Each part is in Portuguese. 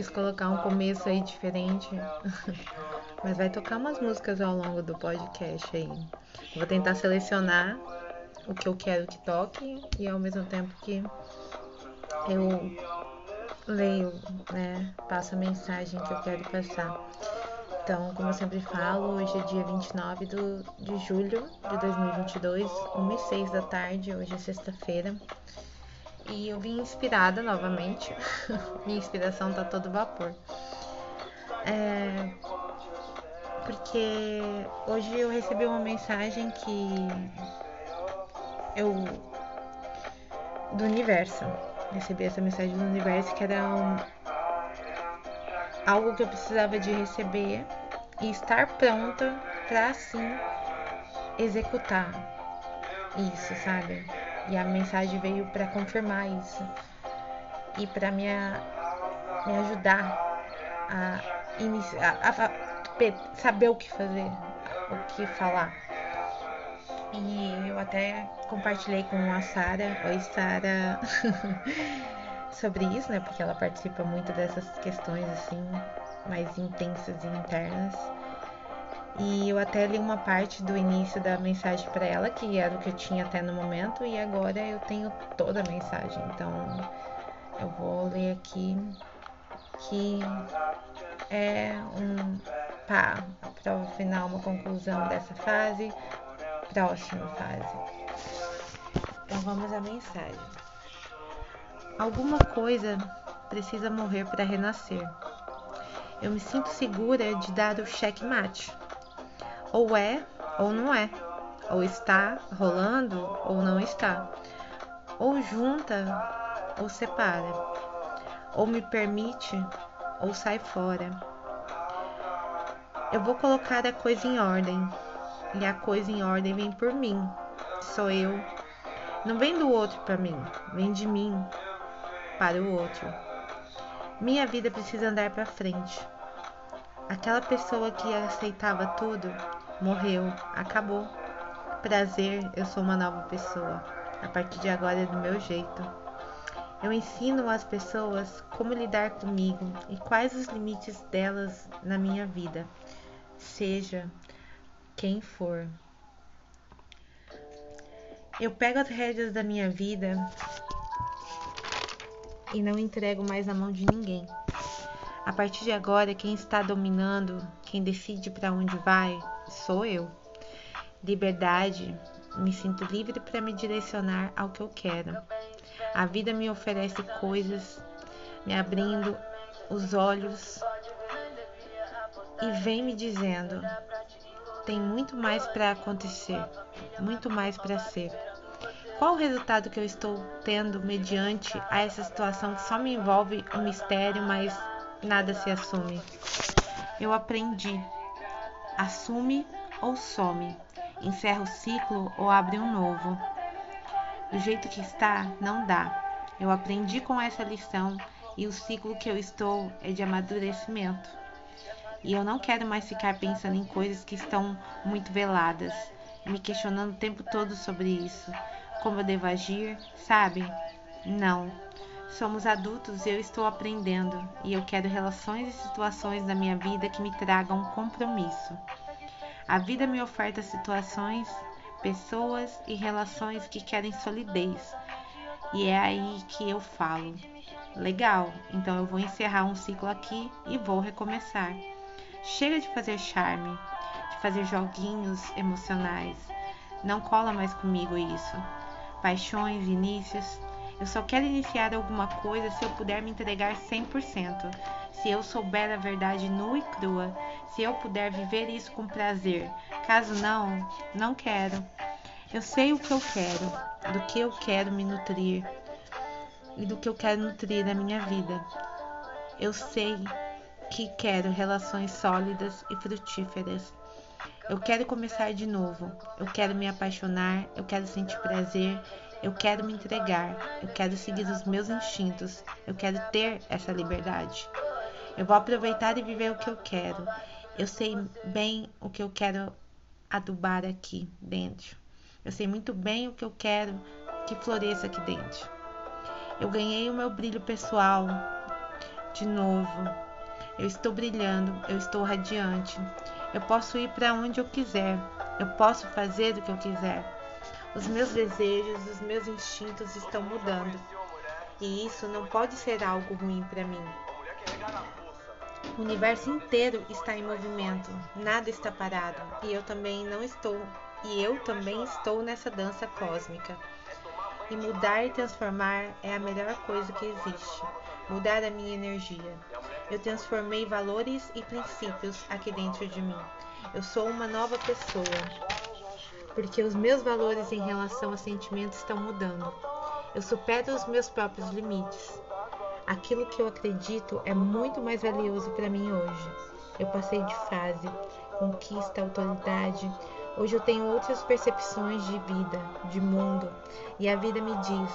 Quis colocar um começo aí diferente, mas vai tocar umas músicas ao longo do podcast aí. Vou tentar selecionar o que eu quero que toque e ao mesmo tempo que eu leio, né? Passo a mensagem que eu quero passar. Então, como eu sempre falo, hoje é dia 29 do, de julho de 2022, 1 e 6 da tarde, hoje é sexta-feira. E eu vim inspirada novamente. Minha inspiração tá todo vapor. É, porque hoje eu recebi uma mensagem que eu do universo. Recebi essa mensagem do universo que era um, algo que eu precisava de receber e estar pronta para assim executar isso, sabe? E a mensagem veio para confirmar isso e para me, me ajudar a, a, a saber o que fazer, o que falar. E eu até compartilhei com a Sara, oi Sara, sobre isso, né? Porque ela participa muito dessas questões assim, mais intensas e internas. E eu até li uma parte do início da mensagem para ela, que era o que eu tinha até no momento, e agora eu tenho toda a mensagem. Então eu vou ler aqui que é um pá, a prova final, uma conclusão dessa fase, próxima fase. Então vamos à mensagem. Alguma coisa precisa morrer para renascer. Eu me sinto segura de dar o checkmate. Ou é ou não é. Ou está rolando ou não está. Ou junta ou separa. Ou me permite ou sai fora. Eu vou colocar a coisa em ordem e a coisa em ordem vem por mim. Sou eu. Não vem do outro para mim, vem de mim para o outro. Minha vida precisa andar para frente. Aquela pessoa que aceitava tudo morreu, acabou. Prazer, eu sou uma nova pessoa. A partir de agora é do meu jeito. Eu ensino às pessoas como lidar comigo e quais os limites delas na minha vida. Seja quem for. Eu pego as rédeas da minha vida e não entrego mais na mão de ninguém. A partir de agora, quem está dominando, quem decide para onde vai, sou eu. Liberdade, me sinto livre para me direcionar ao que eu quero. A vida me oferece coisas, me abrindo os olhos e vem me dizendo: tem muito mais para acontecer, muito mais para ser. Qual o resultado que eu estou tendo mediante a essa situação que só me envolve um mistério, mas nada se assume? Eu aprendi. Assume ou some. Encerra o ciclo ou abre um novo. Do jeito que está, não dá. Eu aprendi com essa lição e o ciclo que eu estou é de amadurecimento. E eu não quero mais ficar pensando em coisas que estão muito veladas, me questionando o tempo todo sobre isso. Como eu devo agir, sabe? Não. Somos adultos e eu estou aprendendo, e eu quero relações e situações na minha vida que me tragam compromisso. A vida me oferta situações, pessoas e relações que querem solidez. E é aí que eu falo: legal, então eu vou encerrar um ciclo aqui e vou recomeçar. Chega de fazer charme, de fazer joguinhos emocionais. Não cola mais comigo isso. Paixões, inícios. Eu só quero iniciar alguma coisa se eu puder me entregar 100%. Se eu souber a verdade nua e crua. Se eu puder viver isso com prazer. Caso não, não quero. Eu sei o que eu quero, do que eu quero me nutrir e do que eu quero nutrir na minha vida. Eu sei que quero relações sólidas e frutíferas. Eu quero começar de novo. Eu quero me apaixonar, eu quero sentir prazer, eu quero me entregar, eu quero seguir os meus instintos, eu quero ter essa liberdade. Eu vou aproveitar e viver o que eu quero. Eu sei bem o que eu quero adubar aqui dentro. Eu sei muito bem o que eu quero que floresça aqui dentro. Eu ganhei o meu brilho pessoal de novo. Eu estou brilhando, eu estou radiante. Eu posso ir para onde eu quiser. Eu posso fazer o que eu quiser. Os meus desejos, os meus instintos estão mudando. E isso não pode ser algo ruim para mim. O universo inteiro está em movimento, nada está parado, e eu também não estou, e eu também estou nessa dança cósmica. E mudar e transformar é a melhor coisa que existe. Mudar a minha energia. Eu transformei valores e princípios aqui dentro de mim. Eu sou uma nova pessoa. Porque os meus valores em relação a sentimentos estão mudando. Eu supero os meus próprios limites. Aquilo que eu acredito é muito mais valioso para mim hoje. Eu passei de fase, conquista, autoridade. Hoje eu tenho outras percepções de vida, de mundo, e a vida me diz: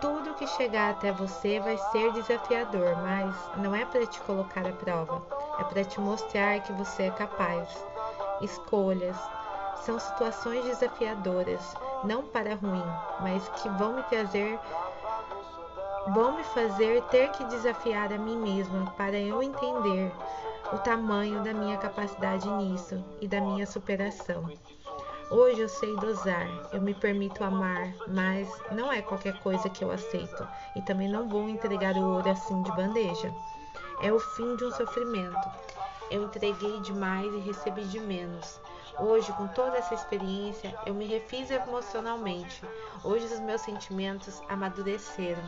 tudo que chegar até você vai ser desafiador, mas não é para te colocar à prova, é para te mostrar que você é capaz. Escolhas são situações desafiadoras, não para ruim, mas que vão me trazer vão me fazer ter que desafiar a mim mesma para eu entender o tamanho da minha capacidade nisso e da minha superação. Hoje eu sei dosar, eu me permito amar, mas não é qualquer coisa que eu aceito e também não vou entregar o ouro assim de bandeja. É o fim de um sofrimento. Eu entreguei demais e recebi de menos. Hoje, com toda essa experiência, eu me refiz emocionalmente. Hoje os meus sentimentos amadureceram.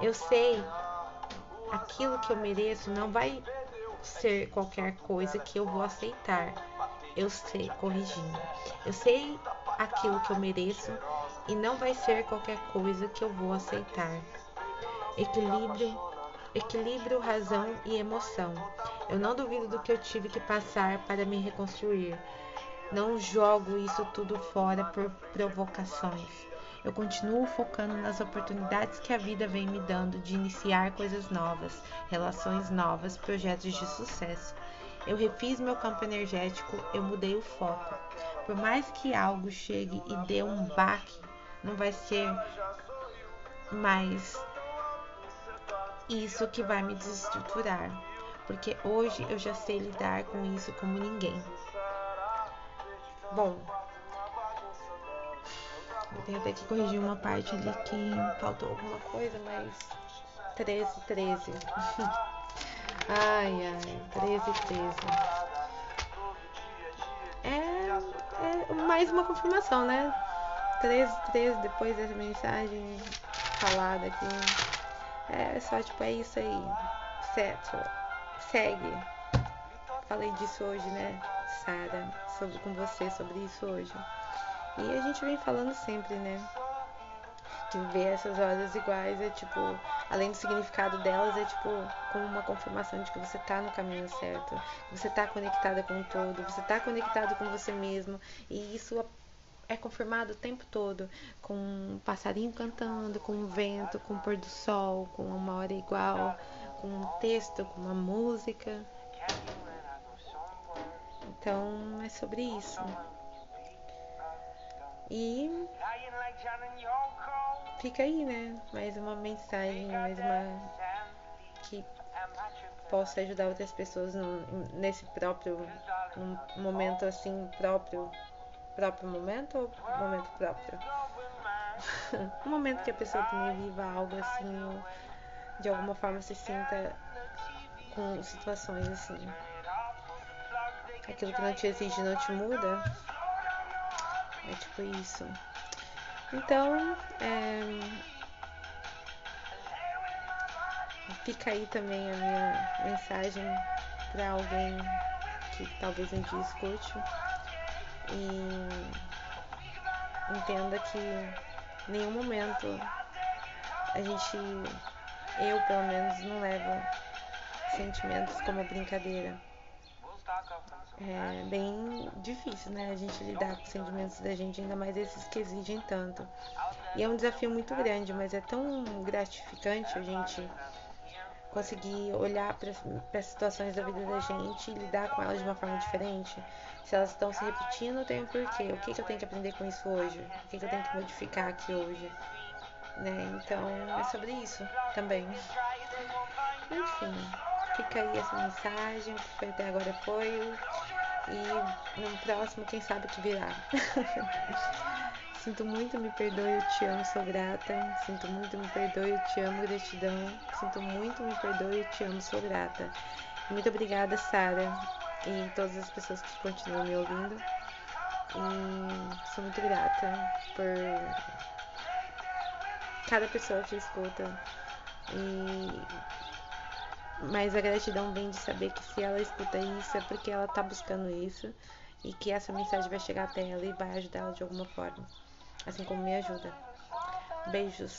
Eu sei aquilo que eu mereço não vai ser qualquer coisa que eu vou aceitar. Eu sei, corrigindo. Eu sei aquilo que eu mereço e não vai ser qualquer coisa que eu vou aceitar. Equilíbrio, equilíbrio, razão e emoção. Eu não duvido do que eu tive que passar para me reconstruir. Não jogo isso tudo fora por provocações. Eu continuo focando nas oportunidades que a vida vem me dando de iniciar coisas novas, relações novas, projetos de sucesso. Eu refiz meu campo energético, eu mudei o foco. Por mais que algo chegue e dê um baque, não vai ser mais isso que vai me desestruturar, porque hoje eu já sei lidar com isso como ninguém. Bom, eu tenho até que corrigir uma parte ali que faltou alguma coisa, mas 13, 13. ai, ai, 13, 13. É, é mais uma confirmação, né? 13, 13 depois dessa mensagem falada aqui. É só tipo, é isso aí. Certo. Segue. Falei disso hoje, né, Sara? Com você sobre isso hoje. E a gente vem falando sempre, né? Que ver essas horas iguais é tipo, além do significado delas, é tipo como uma confirmação de que você tá no caminho certo, você tá conectada com o todo, você tá conectado com você mesmo. E isso é confirmado o tempo todo, com um passarinho cantando, com o vento, com o pôr do sol, com uma hora igual, com um texto, com uma música. Então é sobre isso. E fica aí, né? Mais uma mensagem, mais uma que possa ajudar outras pessoas no, nesse próprio momento assim próprio próprio momento ou momento próprio um momento que a pessoa também viva algo assim ou de alguma forma se sinta com situações assim aquilo que não te exige não te muda é tipo isso. Então, é, fica aí também a minha mensagem para alguém que talvez um dia escute e entenda que em nenhum momento a gente, eu pelo menos, não levo sentimentos como brincadeira é bem difícil, né? A gente lidar com os sentimentos da gente, ainda mais esses que exigem tanto. E é um desafio muito grande, mas é tão gratificante a gente conseguir olhar para as situações da vida da gente e lidar com elas de uma forma diferente. Se elas estão se repetindo, tem um porquê. O que, que eu tenho que aprender com isso hoje? O que, que eu tenho que modificar aqui hoje? né? Então é sobre isso também. Enfim, fica aí essa mensagem, que foi até agora foi. E no próximo, quem sabe que virá. Sinto muito, me perdoe, eu te amo, sou grata. Sinto muito, me perdoe, eu te amo, gratidão. Sinto muito, me perdoe, eu te amo, sou grata. Muito obrigada, Sara, e todas as pessoas que continuam me ouvindo. E sou muito grata por cada pessoa que escuta. E mas a gratidão vem de saber que se ela escuta isso é porque ela tá buscando isso e que essa mensagem vai chegar até ela e vai ajudar ela de alguma forma, assim como me ajuda. Beijos.